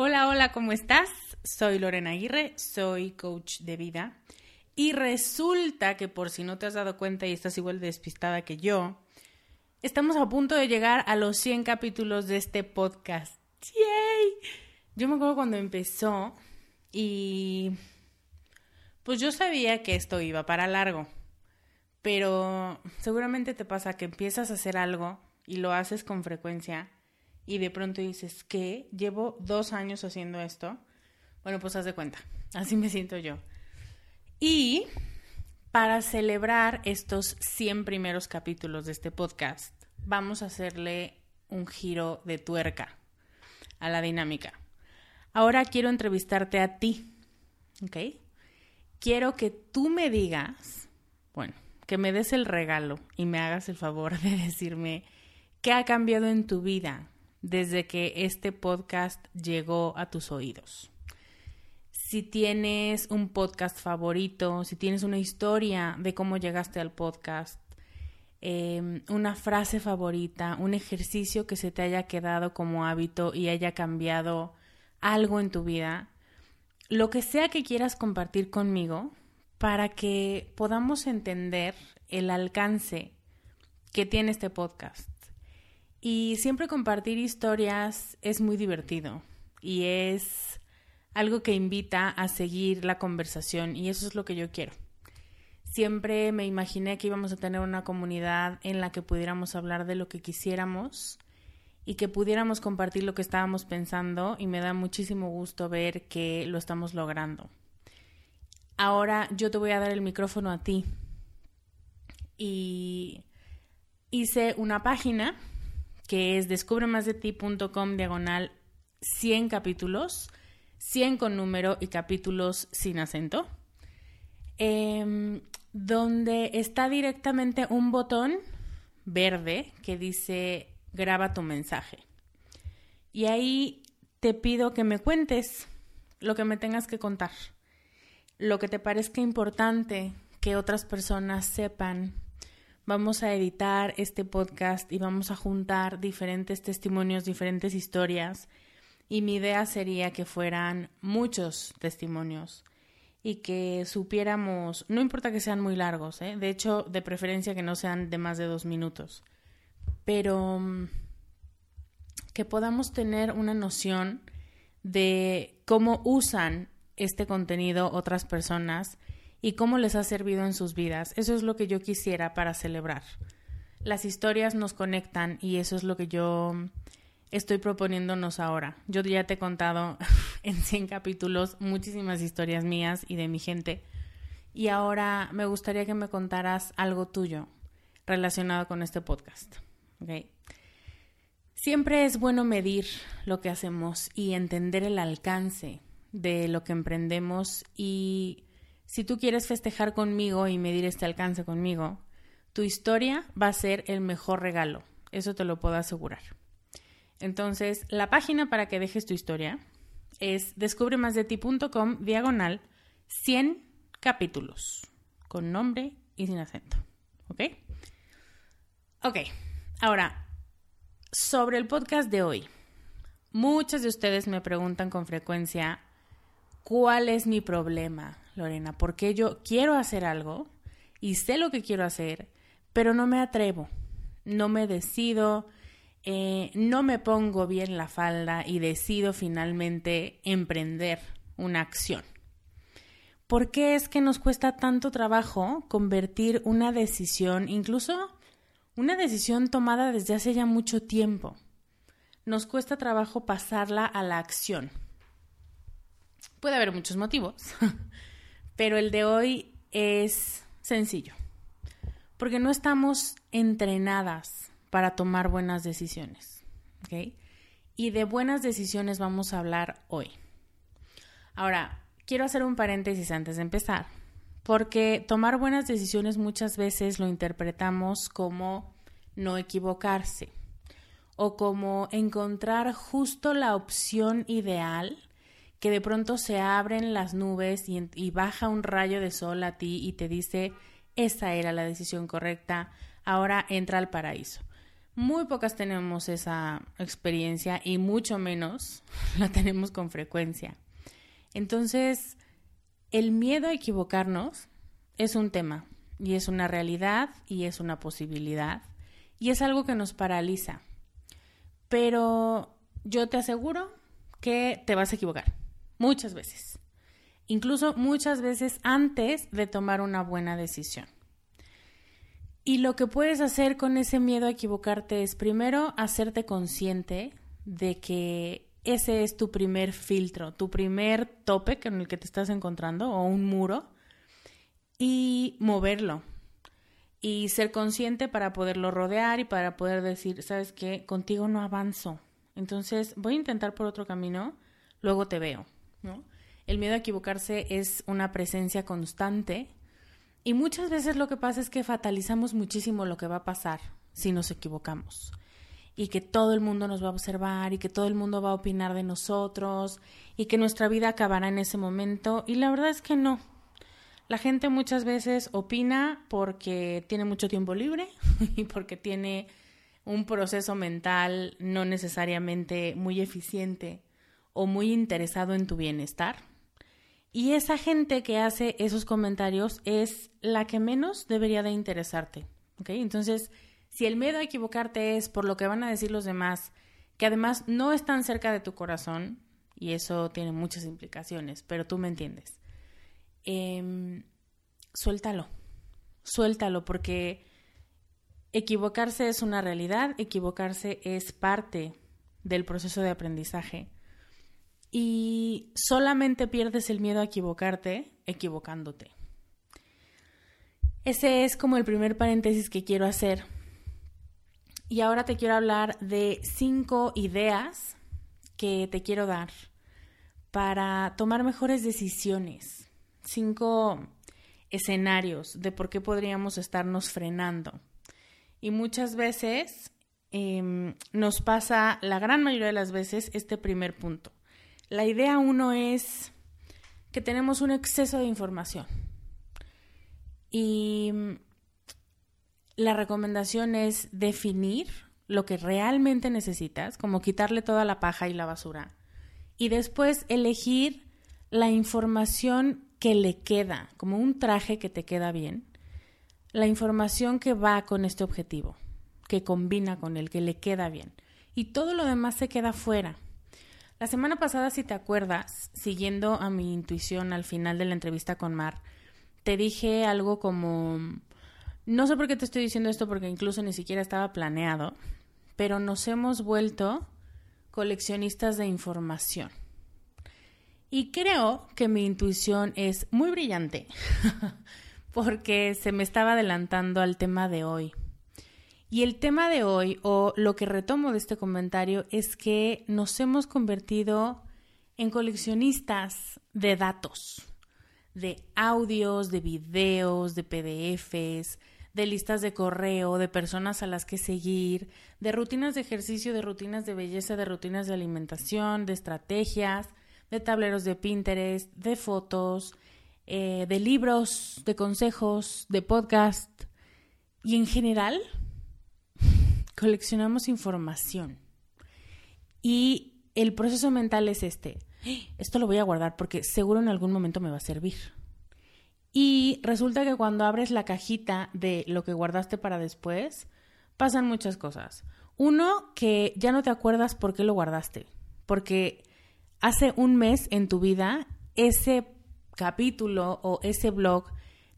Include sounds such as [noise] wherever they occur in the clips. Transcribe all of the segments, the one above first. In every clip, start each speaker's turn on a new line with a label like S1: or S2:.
S1: Hola, hola, ¿cómo estás? Soy Lorena Aguirre, soy coach de vida. Y resulta que por si no te has dado cuenta y estás igual despistada que yo, estamos a punto de llegar a los 100 capítulos de este podcast. ¡Yay! Yo me acuerdo cuando empezó y pues yo sabía que esto iba para largo, pero seguramente te pasa que empiezas a hacer algo y lo haces con frecuencia y de pronto dices, ¿qué? Llevo dos años haciendo esto. Bueno, pues haz de cuenta, así me siento yo. Y para celebrar estos 100 primeros capítulos de este podcast, vamos a hacerle un giro de tuerca a la dinámica. Ahora quiero entrevistarte a ti, ¿ok? Quiero que tú me digas, bueno, que me des el regalo y me hagas el favor de decirme qué ha cambiado en tu vida desde que este podcast llegó a tus oídos. Si tienes un podcast favorito, si tienes una historia de cómo llegaste al podcast, em, una frase favorita, un ejercicio que se te haya quedado como hábito y haya cambiado algo en tu vida, lo que sea que quieras compartir conmigo para que podamos entender el alcance que tiene este podcast. Y siempre compartir historias es muy divertido y es algo que invita a seguir la conversación y eso es lo que yo quiero. Siempre me imaginé que íbamos a tener una comunidad en la que pudiéramos hablar de lo que quisiéramos y que pudiéramos compartir lo que estábamos pensando y me da muchísimo gusto ver que lo estamos logrando. Ahora yo te voy a dar el micrófono a ti y hice una página que es descubremasdeti.com diagonal 100 capítulos, 100 con número y capítulos sin acento, em, donde está directamente un botón verde que dice graba tu mensaje. Y ahí te pido que me cuentes lo que me tengas que contar, lo que te parezca importante que otras personas sepan vamos a editar este podcast y vamos a juntar diferentes testimonios, diferentes historias. Y mi idea sería que fueran muchos testimonios y que supiéramos, no importa que sean muy largos, ¿eh? de hecho, de preferencia que no sean de más de dos minutos, pero mm, que podamos tener una noción de cómo usan este contenido otras personas y cómo les ha servido en sus vidas. Eso es lo que yo quisiera para celebrar. Las historias nos conectan y eso es lo que yo estoy proponiéndonos ahora. Yo ya te he contado [laughs] en 100 capítulos muchísimas historias mías y de mi gente. Y ahora me gustaría que me contaras algo tuyo relacionado con este podcast. Siempre es bueno medir lo que hacemos y entender el alcance de lo que emprendemos y si tú quieres festejar conmigo y medir este alcance conmigo, tu historia va a ser el mejor regalo. Eso te lo puedo asegurar. Entonces, la página para que dejes tu historia es descubremasdeti.com diagonal 100 capítulos con nombre y sin acento. ¿Ok? Ok, ahora, sobre el podcast de hoy. Muchos de ustedes me preguntan con frecuencia, ¿cuál es mi problema, Lorena? Porque yo quiero hacer algo y sé lo que quiero hacer, pero no me atrevo, no me decido, eh, no me pongo bien la falda y decido finalmente emprender una acción. ¿Por qué es que nos cuesta tanto trabajo convertir una decisión, incluso una decisión tomada desde hace ya mucho tiempo? Nos cuesta trabajo pasarla a la acción. Puede haber muchos motivos, [laughs] pero el de hoy es sencillo, porque no estamos entrenadas para tomar buenas decisiones. Y de buenas decisiones vamos a hablar hoy. Ahora, quiero hacer un paréntesis antes de empezar, porque tomar buenas decisiones muchas veces lo interpretamos como no equivocarse o como encontrar justo la opción ideal que de pronto se abren las nubes y, baja un rayo de sol a ti y te dice, esa era la decisión correcta, ahora entra al paraíso. Muy pocas tenemos esa experiencia y mucho menos [laughs] la tenemos con frecuencia. Entonces, el miedo a equivocarnos es un tema y es una realidad y es una posibilidad y es algo que nos paraliza. Pero yo te aseguro que te vas a equivocar muchas veces, incluso muchas veces antes de tomar una buena decisión. Y lo que puedes hacer con ese miedo a equivocarte es primero hacerte consciente de que ese es tu primer filtro, tu primer tope con el que te estás encontrando o un muro y moverlo y ser consciente para poderlo rodear y para poder decir, sabes qué, contigo no avanzo. Entonces voy a intentar por otro camino, luego te veo. ¿No? El miedo a equivocarse es una presencia constante y muchas veces lo que pasa es que fatalizamos muchísimo lo que va a pasar si nos equivocamos y que todo el mundo nos va a observar y que todo el mundo va a opinar de nosotros y que nuestra vida acabará en ese momento. Y la verdad es que no. La gente muchas veces opina porque tiene mucho tiempo libre [laughs] y porque tiene un proceso mental no necesariamente muy eficiente o muy interesado en tu bienestar. Y esa gente que hace esos comentarios es la que menos debería de interesarte. Entonces, si el miedo a equivocarte es por lo que van a decir los demás, que además no están cerca de tu corazón, y eso tiene muchas implicaciones, pero tú me entiendes, em, suéltalo, suéltalo, porque equivocarse es una realidad, equivocarse es parte del proceso de aprendizaje. Y solamente pierdes el miedo a equivocarte equivocándote. Ese es como el primer paréntesis que quiero hacer y ahora te quiero hablar de cinco ideas que te quiero dar para tomar mejores decisiones. Cinco escenarios de por qué podríamos estarnos frenando. Y muchas veces em, nos pasa, la gran mayoría de las veces, este primer punto. La idea uno es que tenemos un exceso de información. Y la recomendación es definir lo que realmente necesitas, como quitarle toda la paja y la basura, y después elegir la información que le queda, como un traje que te queda bien, la información que va con este objetivo, que combina con el que le queda bien, y todo lo demás se queda fuera. La semana pasada, si te acuerdas, siguiendo a mi intuición al final de la entrevista con Mar, te dije algo como, no sé por qué te estoy diciendo esto porque incluso ni siquiera estaba planeado, pero nos hemos vuelto coleccionistas de información. Y creo que mi intuición es muy brillante [laughs] porque se me estaba adelantando al tema de hoy. Y el tema de hoy, o lo que retomo de este comentario, es que nos hemos convertido en coleccionistas de datos, de audios, de videos, de PDFs, de listas de correo, de personas a las que seguir, de rutinas de ejercicio, de rutinas de belleza, de rutinas de alimentación, de estrategias, de tableros de Pinterest, de fotos, eh, de libros, de consejos, de podcast. Y en general, coleccionamos información. Y el proceso mental es este. Esto lo voy a guardar porque seguro en algún momento me va a servir. Y resulta que cuando abres la cajita de lo que guardaste para después, pasan muchas cosas. Uno, que ya no te acuerdas por qué lo guardaste. Porque hace un mes en tu vida ese capítulo o ese blog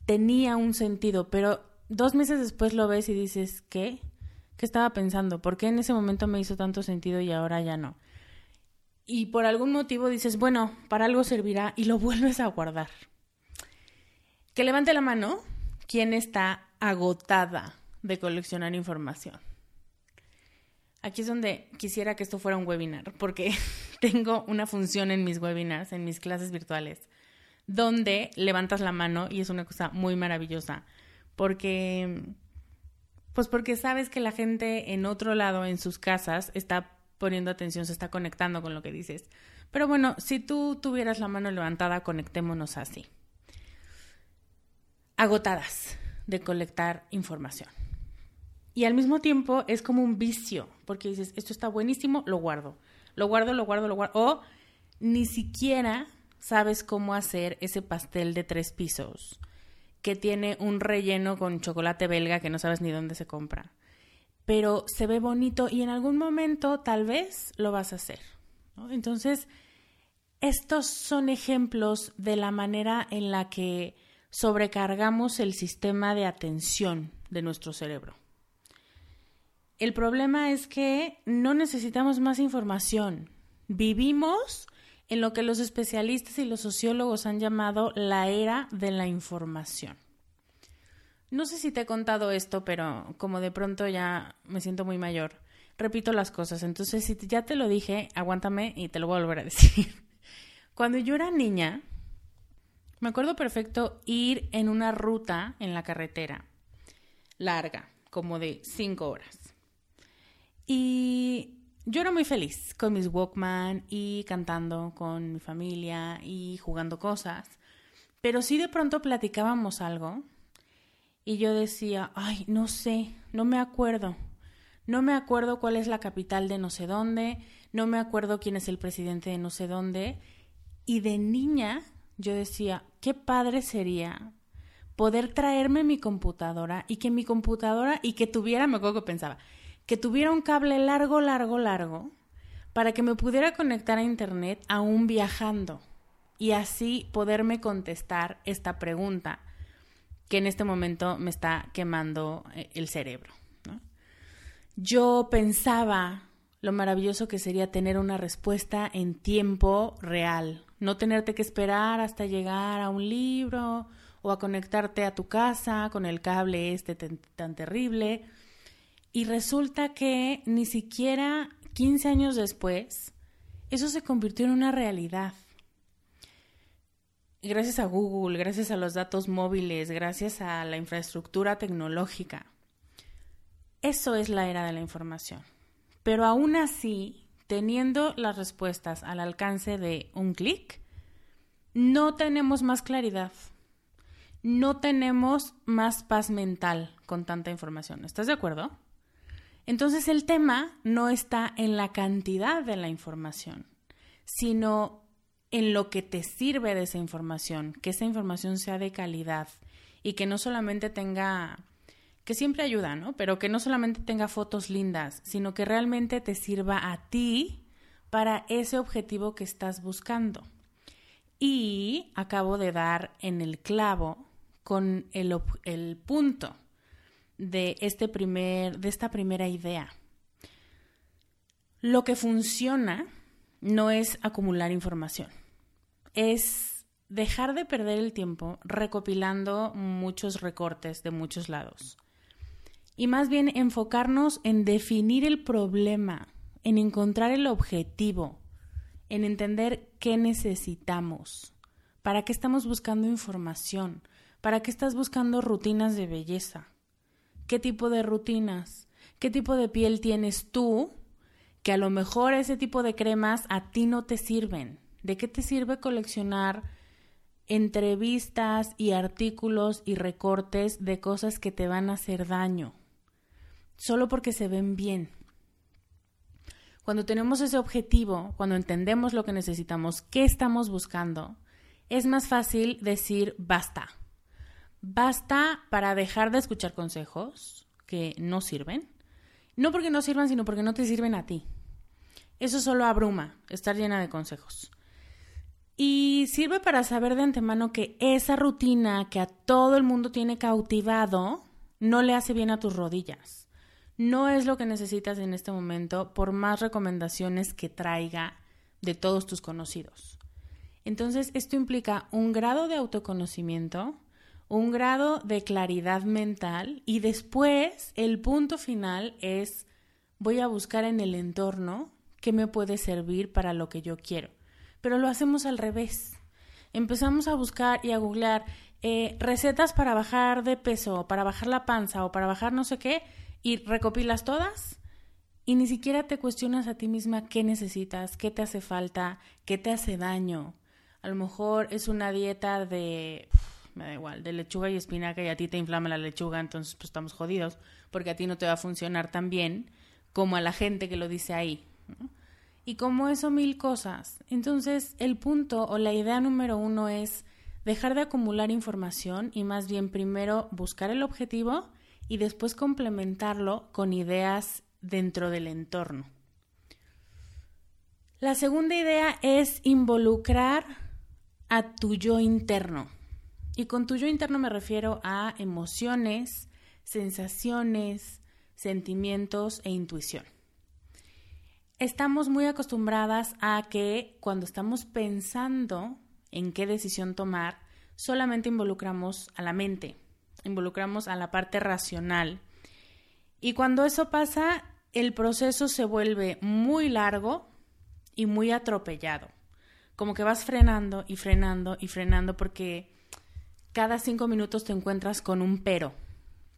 S1: tenía un sentido, pero dos meses después lo ves y dices, ¿qué? ¿Qué estaba pensando? ¿Por qué en ese momento me hizo tanto sentido y ahora ya no? Y por algún motivo dices, bueno, para algo servirá y lo [laughs] vuelves a guardar. Que levante la mano quien está agotada de coleccionar información. Aquí es donde quisiera que esto fuera un webinar, porque [laughs] tengo una función en mis webinars, en mis clases virtuales, donde levantas la mano y es una cosa muy maravillosa, porque pues porque sabes que la gente en otro lado, en sus casas, está poniendo atención, se está conectando con lo que dices. Pero bueno, si tú tuvieras la mano levantada, conectémonos así. Agotadas de colectar información. Y al mismo tiempo es como un vicio, porque dices, esto está buenísimo, lo guardo. Lo guardo, lo guardo, lo guardo. O ni siquiera sabes cómo hacer ese pastel de tres pisos que tiene un relleno con chocolate belga que no sabes ni dónde se compra. Pero se ve bonito y en algún momento tal vez lo vas a hacer. Entonces, estos son ejemplos de la manera en la que sobrecargamos el sistema de atención de nuestro cerebro. El problema es que no necesitamos más información. Vivimos en lo que los especialistas y los sociólogos han llamado la era de la información. No sé si te he contado esto, pero como de pronto ya me siento muy mayor, repito las cosas. Entonces, si ya te lo dije, aguántame y te lo voy a volver a [laughs] decir. Cuando yo era niña, me acuerdo perfecto ir en una ruta en la carretera, larga, como de cinco horas. Y yo era muy feliz con mis Walkman y cantando con mi familia y jugando cosas. Pero sí de pronto platicábamos algo y yo decía, ay, no sé, no me acuerdo. No me acuerdo cuál es la capital de no sé dónde, no me acuerdo quién es el presidente de no sé dónde. Y de niña yo decía, qué padre sería poder traerme mi computadora y que mi computadora y que tuviera, me acuerdo que pensaba, que tuviera un cable largo, largo, largo, para que me pudiera conectar a Internet aún viajando y así poderme contestar esta pregunta que en este momento me está quemando eh, el cerebro. Yo pensaba lo maravilloso que sería tener una respuesta en tiempo real, no tenerte que esperar hasta llegar a un libro o a conectarte a tu casa con el cable este tan terrible y resulta que ni siquiera 15 años después, eso se convirtió en una realidad. Gracias a Google, gracias a los datos móviles, gracias a la infraestructura tecnológica. Eso es la era de la información. Pero aún así, teniendo las respuestas al alcance de un clic, no tenemos más claridad. No tenemos más paz mental con tanta información. ¿Estás de acuerdo? Entonces el tema no está en la cantidad de la información, sino en lo que te sirve de esa información, que esa información sea de calidad y que no solamente tenga, que siempre ayuda, ¿no? Pero que no solamente tenga fotos lindas, sino que realmente te sirva a ti para ese objetivo que estás buscando. Y acabo de dar en el clavo con el, el punto de, este primer, de esta primera idea. Lo que funciona no es acumular información, es dejar de perder el tiempo recopilando muchos recortes de muchos lados. Y más bien enfocarnos en definir el problema, en encontrar el objetivo, en entender qué necesitamos, para qué estamos buscando información, para qué estás buscando rutinas de belleza, qué tipo de rutinas, qué tipo de piel tienes tú, que a lo mejor ese tipo de cremas a ti no te sirven. ¿De qué te sirve coleccionar entrevistas y artículos y recortes de cosas que te van a hacer daño? Solo porque se ven bien. Cuando tenemos ese objetivo, cuando entendemos lo que necesitamos, qué estamos buscando, es más fácil decir basta. Basta para dejar de escuchar consejos que no sirven. No porque no sirvan, sino porque no te sirven a ti. Eso solo abruma, estar llena de consejos. Y sirve para saber de antemano que esa rutina que a todo el mundo tiene cautivado no le hace bien a tus rodillas no es lo que necesitas en este momento por más recomendaciones que traiga de todos tus conocidos. Entonces, esto implica un grado de autoconocimiento, un grado de claridad mental y después el punto final es voy a buscar en el entorno qué me puede servir para lo que yo quiero. Pero lo hacemos al revés. Empezamos a buscar y a googlear eh, recetas para bajar de peso, para bajar la panza o para bajar no sé qué, y recopilas todas y ni siquiera te cuestionas a ti misma qué necesitas, qué te hace falta, qué te hace daño. A lo mejor es una dieta de, me da igual, de lechuga y espinaca y a ti te inflama la lechuga, entonces pues estamos jodidos porque a ti no te va a funcionar tan bien como a la gente que lo dice ahí. Y como eso mil cosas. Entonces el punto o la idea número uno es dejar de acumular información y más bien primero buscar el objetivo y después complementarlo con ideas dentro del entorno. La segunda idea es involucrar a tu yo interno. Y con tu yo interno me refiero a emociones, sensaciones, sentimientos e intuición. Estamos muy acostumbradas a que cuando estamos pensando en qué decisión tomar, solamente involucramos a la mente, involucramos a la parte racional. Y cuando eso pasa, el proceso se vuelve muy largo y muy atropellado. Como que vas frenando y frenando y frenando porque cada cinco minutos te encuentras con un pero,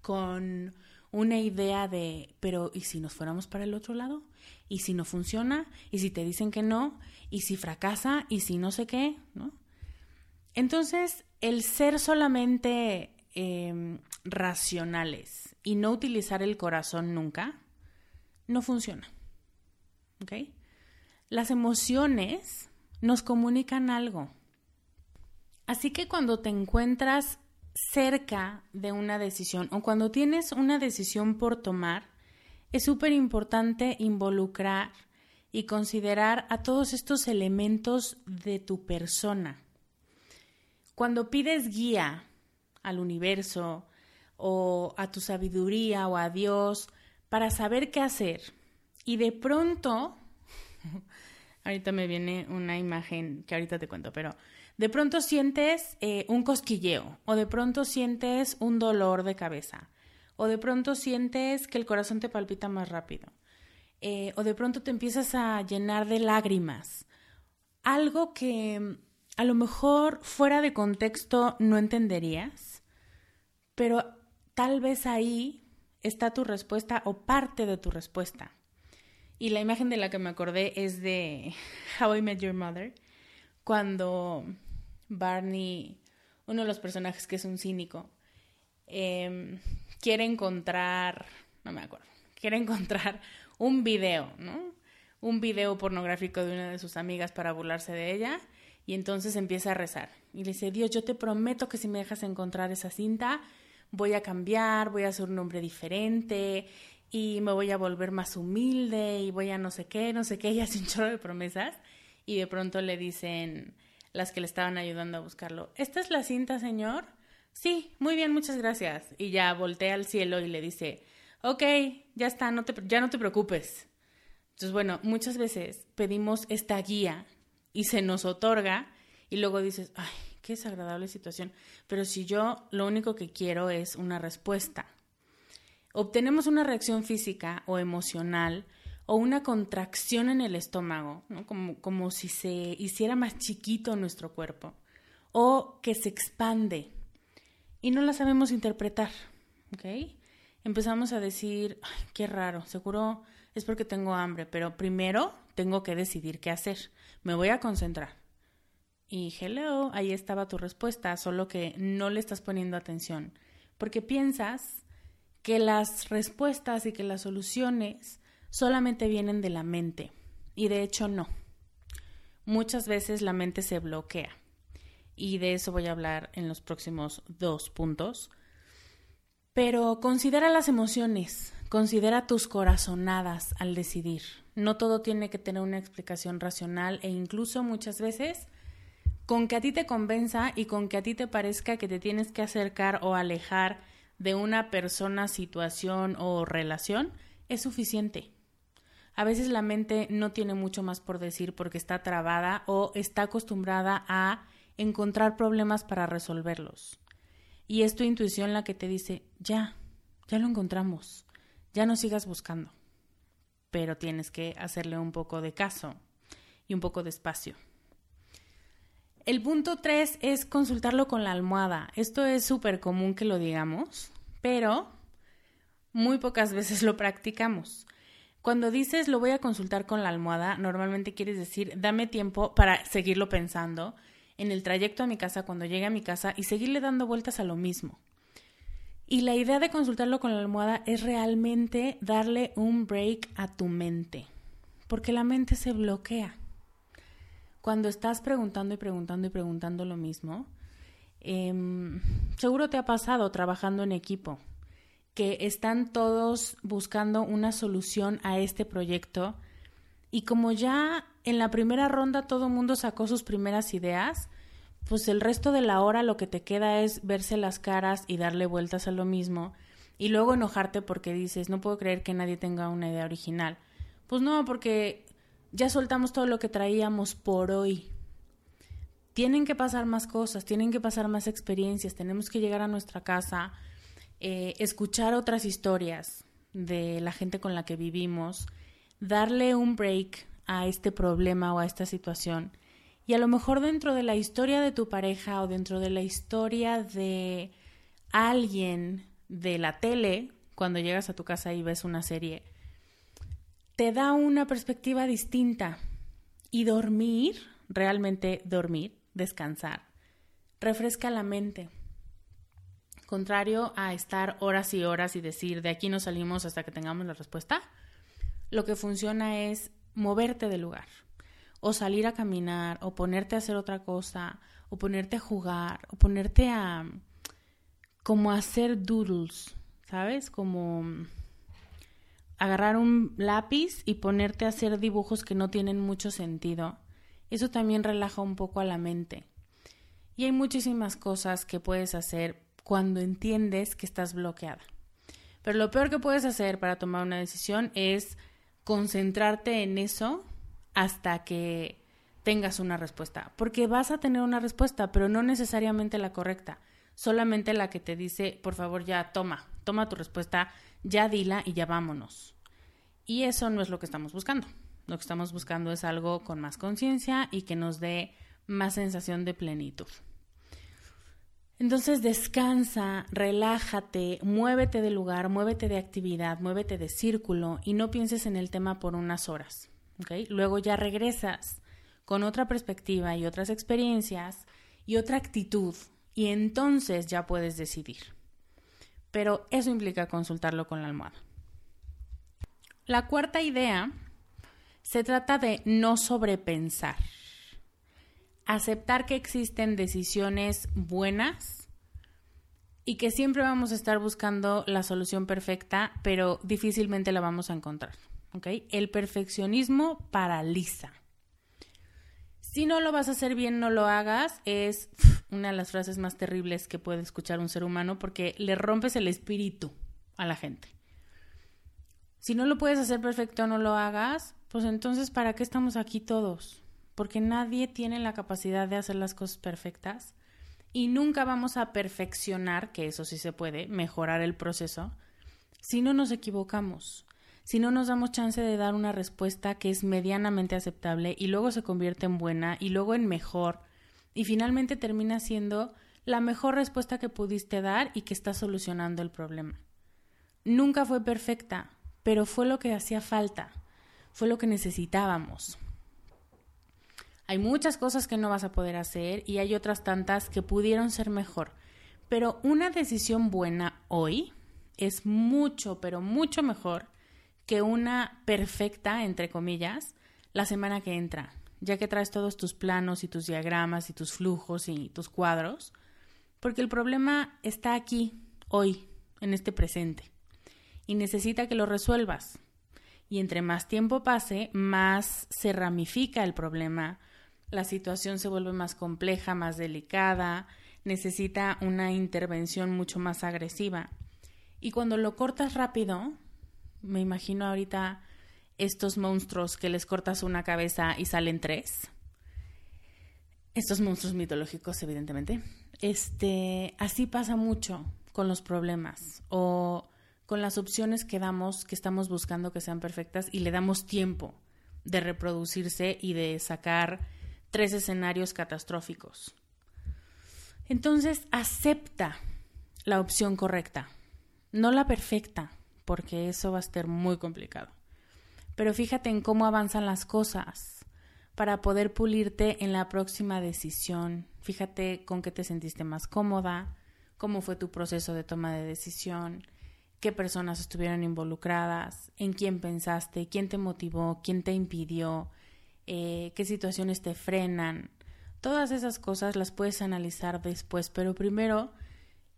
S1: con una idea de, pero ¿y si nos fuéramos para el otro lado? ¿Y si no funciona? ¿Y si te dicen que no? ¿Y si fracasa? ¿Y si no sé qué? ¿No? Entonces, el ser solamente Em, racionales y no utilizar el corazón nunca, no funciona. ¿Ok? Las emociones nos comunican algo. Así que cuando te encuentras cerca de una decisión o cuando tienes una decisión por tomar, es súper importante involucrar y considerar a todos estos elementos de tu persona. Cuando pides guía al universo o a tu sabiduría o a Dios para saber qué hacer. Y de pronto, [laughs] ahorita me viene una imagen que ahorita te cuento, pero de pronto sientes eh, un cosquilleo o de pronto sientes un dolor de cabeza o de pronto sientes que el corazón te palpita más rápido eh, o de pronto te empiezas a llenar de lágrimas. Algo que a lo mejor fuera de contexto no entenderías pero tal vez ahí está tu respuesta o parte de tu respuesta. Y la imagen de la que me acordé es de [laughs] How I Met Your Mother, cuando Barney, uno de los personajes que es un cínico, em, quiere encontrar, no me acuerdo, quiere encontrar [laughs] un video, ¿no? Un video pornográfico de una de sus amigas para burlarse de ella y entonces empieza a rezar y le dice, Dios, yo te prometo que si me dejas encontrar esa cinta, voy a cambiar, voy a hacer un nombre diferente y me voy a volver más humilde y voy a no sé qué, no sé qué, y [laughs] hace un chorro de promesas y de pronto le dicen las que le estaban ayudando a buscarlo, ¿esta es la cinta, señor? Sí, muy bien, muchas gracias. Y ya voltea al cielo y le dice, ok, ya está, no te, ya no te preocupes. Entonces, bueno, muchas veces pedimos esta guía y se nos otorga y luego dices, ay, qué desagradable situación. Pero si yo lo único que quiero es una respuesta. Obtenemos una reacción física o emocional o una contracción en el estómago, como, como si se hiciera más chiquito nuestro cuerpo, o que se expande y no la sabemos interpretar, ¿ok? Empezamos a decir, ay, qué raro, seguro es porque tengo hambre, pero primero tengo que decidir qué hacer, me voy a concentrar. Y hello, ahí estaba tu respuesta, solo que no le estás poniendo atención, porque piensas que las respuestas y que las soluciones solamente vienen de la mente. Y de hecho no. Muchas veces la mente se bloquea. Y de eso voy a hablar en los próximos dos puntos. Pero considera las emociones, considera tus corazonadas al decidir. No todo tiene que tener una explicación racional e incluso muchas veces con que a ti te convenza y con que a ti te parezca que te tienes que acercar o alejar de una persona, situación o relación es suficiente. A veces la mente no tiene mucho más por decir porque está trabada o está acostumbrada a encontrar problemas para resolverlos. Y es tu intuición la que te dice, ya, ya lo encontramos, ya no sigas buscando. Pero tienes que hacerle un poco de caso y un poco de espacio. El punto tres es consultarlo con la almohada. Esto es súper común que lo digamos, pero muy pocas veces lo practicamos. Cuando dices lo voy a consultar con la almohada, normalmente quieres decir dame tiempo para seguirlo pensando en el trayecto a mi casa, cuando llegue a mi casa y seguirle dando vueltas a lo mismo. Y la idea de consultarlo con la almohada es realmente darle un break a tu mente, porque la mente se bloquea. Cuando estás preguntando y preguntando y preguntando lo mismo, em, seguro te ha pasado trabajando en equipo que están todos buscando una solución a este proyecto y como ya en la primera ronda todo el mundo sacó sus primeras ideas, pues el resto de la hora lo que te queda es verse las caras y darle vueltas a lo mismo y luego enojarte porque dices, no puedo creer que nadie tenga una idea original. Pues no, porque ya soltamos todo lo que traíamos por hoy. Tienen que pasar más cosas, tienen que pasar más experiencias, tenemos que llegar a nuestra casa, eh, escuchar otras historias de la gente con la que vivimos, darle un break a este problema o a esta situación. Y a lo mejor dentro de la historia de tu pareja o dentro de la historia de alguien de la tele, cuando llegas a tu casa y ves una serie, te da una perspectiva distinta. Y dormir, realmente dormir, descansar, refresca la mente contrario a estar horas y horas y decir de aquí no salimos hasta que tengamos la respuesta, lo que funciona es moverte del lugar o salir a caminar o ponerte a hacer otra cosa o ponerte a jugar o ponerte a como hacer doodles, ¿sabes? Como agarrar un lápiz y ponerte a hacer dibujos que no tienen mucho sentido. Eso también relaja un poco a la mente. Y hay muchísimas cosas que puedes hacer cuando entiendes que estás bloqueada. Pero lo peor que puedes hacer para tomar una decisión es concentrarte en eso hasta que tengas una respuesta. Porque vas a tener una respuesta, pero no necesariamente la correcta. Solamente la que te dice, por favor, ya toma, toma tu respuesta, ya dila y ya vámonos. Y eso no es lo que estamos buscando. Lo que estamos buscando es algo con más conciencia y que nos dé más sensación de plenitud. Entonces descansa, relájate, muévete de lugar, muévete de actividad, muévete de círculo y no pienses en el tema por unas horas. Luego ya regresas con otra perspectiva y otras experiencias y otra actitud y entonces ya puedes decidir. Pero eso implica consultarlo con la almohada. La cuarta idea se trata de no sobrepensar aceptar que existen decisiones buenas y que siempre vamos a estar buscando la solución perfecta, pero difícilmente la vamos a encontrar. El perfeccionismo paraliza. Si no lo vas a hacer bien, no lo hagas, es una de las frases más terribles que puede escuchar un ser humano porque le rompes el espíritu a la gente. Si no lo puedes hacer perfecto, no lo hagas, pues entonces, ¿para qué estamos aquí todos? Porque nadie tiene la capacidad de hacer las cosas perfectas y nunca vamos a perfeccionar, que eso sí se puede, mejorar el proceso, si no nos equivocamos, si no nos damos chance de dar una respuesta que es medianamente aceptable y luego se convierte en buena y luego en mejor y finalmente termina siendo la mejor respuesta que pudiste dar y que está solucionando el problema. Nunca fue perfecta, pero fue lo que hacía falta, fue lo que necesitábamos. Hay muchas cosas que no vas a poder hacer y hay otras tantas que pudieron ser mejor. Pero una decisión buena hoy es mucho, pero mucho mejor que una perfecta, entre comillas, la semana que entra, ya que traes todos tus planos y tus diagramas y tus flujos y tus cuadros, porque el problema está aquí, hoy, en este presente, y necesita que lo resuelvas. Y entre más tiempo pase, más se ramifica el problema, la situación se vuelve más compleja, más delicada, necesita una intervención mucho más agresiva. Y cuando lo cortas rápido, me imagino ahorita estos monstruos que les cortas una cabeza y salen tres. Estos monstruos mitológicos, evidentemente. Este, así pasa mucho con los problemas o con las opciones que damos, que estamos buscando que sean perfectas y le damos tiempo de reproducirse y de sacar tres escenarios catastróficos. Entonces, acepta la opción correcta, no la perfecta, porque eso va a ser muy complicado. Pero fíjate en cómo avanzan las cosas para poder pulirte en la próxima decisión. Fíjate con qué te sentiste más cómoda, cómo fue tu proceso de toma de decisión, qué personas estuvieron involucradas, en quién pensaste, quién te motivó, quién te impidió, eh, qué situaciones te frenan. Todas esas cosas las puedes analizar después, pero primero,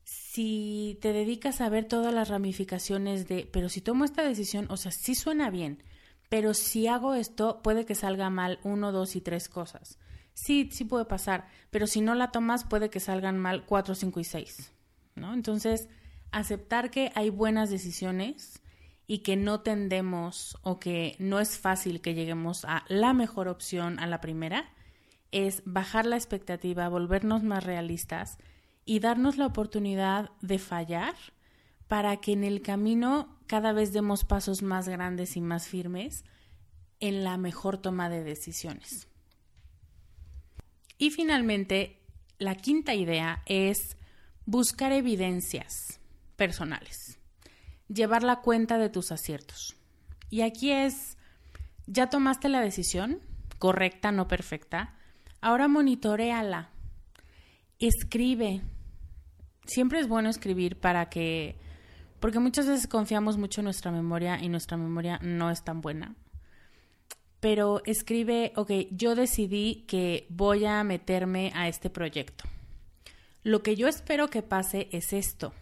S1: si te dedicas a ver todas las ramificaciones de, pero si tomo esta decisión, o sea, sí suena bien, pero si hago esto, puede que salga mal uno, dos y tres cosas. Sí, sí puede pasar, pero si no la tomas, puede que salgan mal cuatro, cinco y seis, ¿no? Entonces, aceptar que hay buenas decisiones y que no tendemos o que no es fácil que lleguemos a la mejor opción a la primera, es bajar la expectativa, volvernos más realistas y darnos la oportunidad de fallar para que en el camino cada vez demos pasos más grandes y más firmes en la mejor toma de decisiones. Y finalmente, la quinta idea es buscar evidencias personales llevar la cuenta de tus aciertos. Y aquí es, ya tomaste la decisión, correcta, no perfecta, ahora monitoreala, escribe. Siempre es bueno escribir para que, porque muchas veces confiamos mucho en nuestra memoria y nuestra memoria no es tan buena. Pero escribe, ok, yo decidí que voy a meterme a este proyecto. Lo que yo espero que pase es esto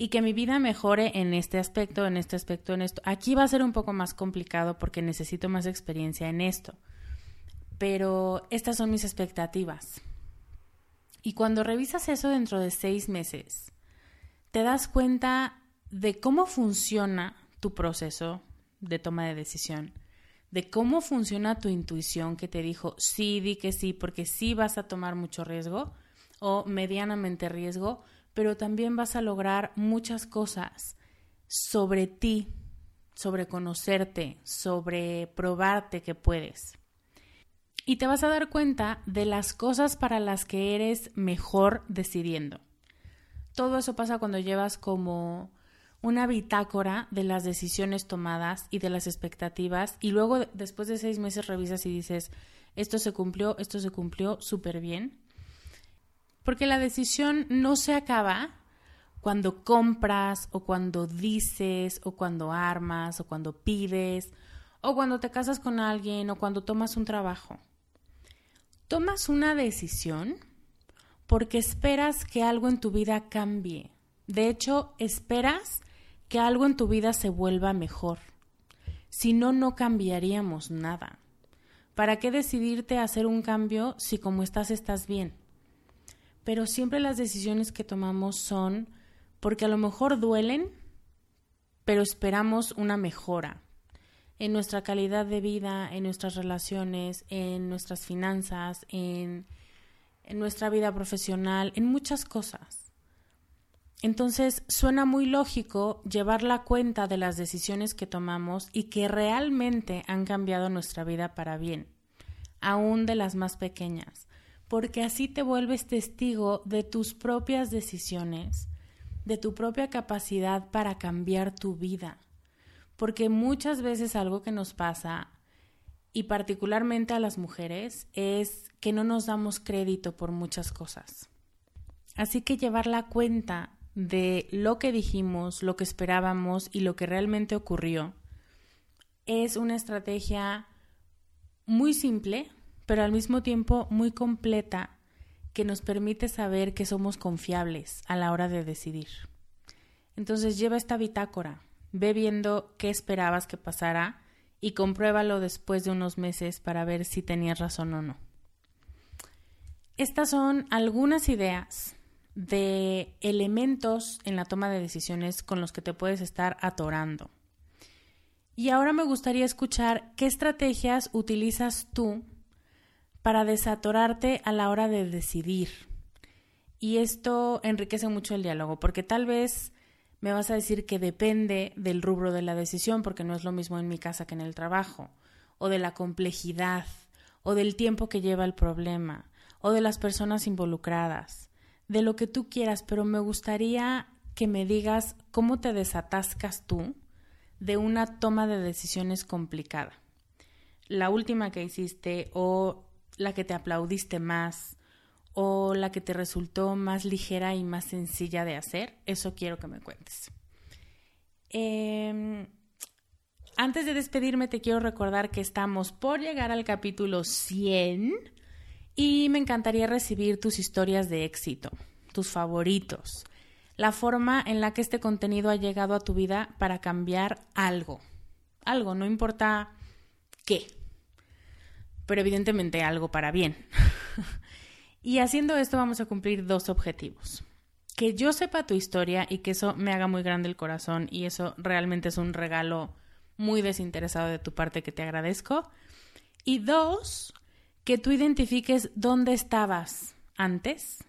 S1: y que mi vida mejore en este aspecto, en este aspecto, en esto. Aquí va a ser un poco más complicado porque necesito más experiencia en esto. Pero estas son mis expectativas. Y cuando revisas eso dentro de seis meses, te das cuenta de cómo funciona tu proceso de toma de decisión, de cómo funciona tu intuición que te dijo sí, di que sí, porque sí vas a tomar mucho riesgo o medianamente riesgo, pero también vas a lograr muchas cosas sobre ti, sobre conocerte, sobre probarte que puedes. Y te vas a dar cuenta de las cosas para las que eres mejor decidiendo. Todo eso pasa cuando llevas como una bitácora de las decisiones tomadas y de las expectativas y luego después de seis meses revisas y dices, esto se cumplió, esto se cumplió súper bien porque la decisión no se acaba cuando compras o cuando dices o cuando armas o cuando pides o cuando te casas con alguien o cuando tomas un trabajo. Tomas una decisión porque esperas que algo en tu vida cambie, De hecho, esperas que algo en tu vida se vuelva mejor. Si no, no cambiaríamos nada. ¿Para qué decidirte a hacer un cambio si como estás estás bien? Pero siempre las decisiones que tomamos son porque a lo mejor duelen, pero esperamos una mejora en nuestra calidad de vida, en nuestras relaciones, en nuestras finanzas, en, en nuestra vida profesional, en muchas cosas. Entonces suena muy lógico llevar la cuenta de las decisiones que tomamos y que realmente han cambiado nuestra vida para bien, aún de las más pequeñas, porque así te vuelves testigo de tus propias decisiones, de tu propia capacidad para cambiar tu vida. Porque muchas veces algo que nos pasa, y particularmente a las mujeres, es que no nos damos crédito por muchas cosas. Así que llevar la cuenta de lo que dijimos, lo que esperábamos y lo que realmente ocurrió, es una estrategia muy simple, pero al mismo tiempo muy completa, que nos permite saber que somos confiables a la hora de decidir. Entonces lleva esta bitácora, ve viendo qué esperabas que pasara y compruébalo después de unos meses para ver si tenías razón o no. Estas son algunas ideas de elementos en la toma de decisiones con los que te puedes estar atorando. Y ahora me gustaría escuchar qué estrategias utilizas tú para desatorarte a la hora de decidir. Y esto enriquece mucho el diálogo, porque tal vez me vas a decir que depende del rubro de la decisión, porque no es lo mismo en mi casa que en el trabajo, o de la complejidad, o del tiempo que lleva el problema, o de las personas involucradas de lo que tú quieras, pero me gustaría que me digas cómo te desatascas tú de una toma de decisiones complicada. La última que hiciste o la que te aplaudiste más o la que te resultó más ligera y más sencilla de hacer, eso quiero que me cuentes. Em, antes de despedirme te quiero recordar que estamos por llegar al capítulo 100 y me encantaría recibir tus historias de éxito, tus favoritos, la forma en la que este contenido ha llegado a tu vida para cambiar algo. Algo, no importa qué, pero evidentemente algo para bien. [laughs] y haciendo esto vamos a cumplir dos objetivos. Que yo sepa tu historia y que eso me haga muy grande el corazón y eso realmente es un regalo muy desinteresado de tu parte que te agradezco. Y dos, que tú identifiques dónde estabas antes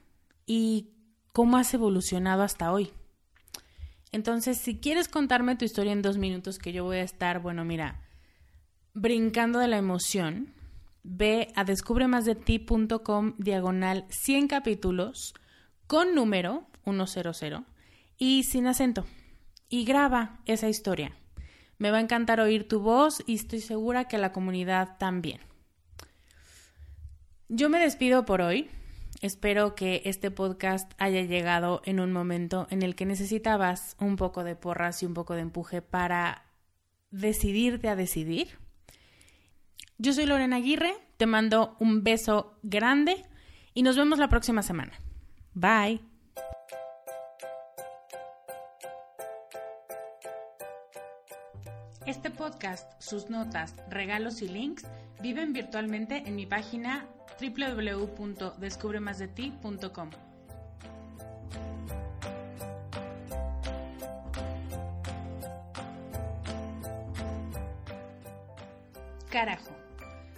S1: y cómo has evolucionado hasta hoy. Entonces, si quieres contarme tu historia en dos minutos, que yo voy a estar, bueno, mira, brincando de la emoción, ve a descubremasdeti.com diagonal 100 capítulos con número 100 y sin acento. Y graba esa historia. Me va a encantar oír tu voz y estoy segura que la comunidad también. Yo me despido por hoy. Espero que este podcast haya llegado en un momento en el que necesitabas un poco de porras y un poco de empuje para decidirte a decidir. Yo soy Lorena Aguirre, te mando un beso grande y nos vemos la próxima semana. Bye. Este podcast, sus notas, regalos y links viven virtualmente en mi página www.descubremasdeti.com. Carajo.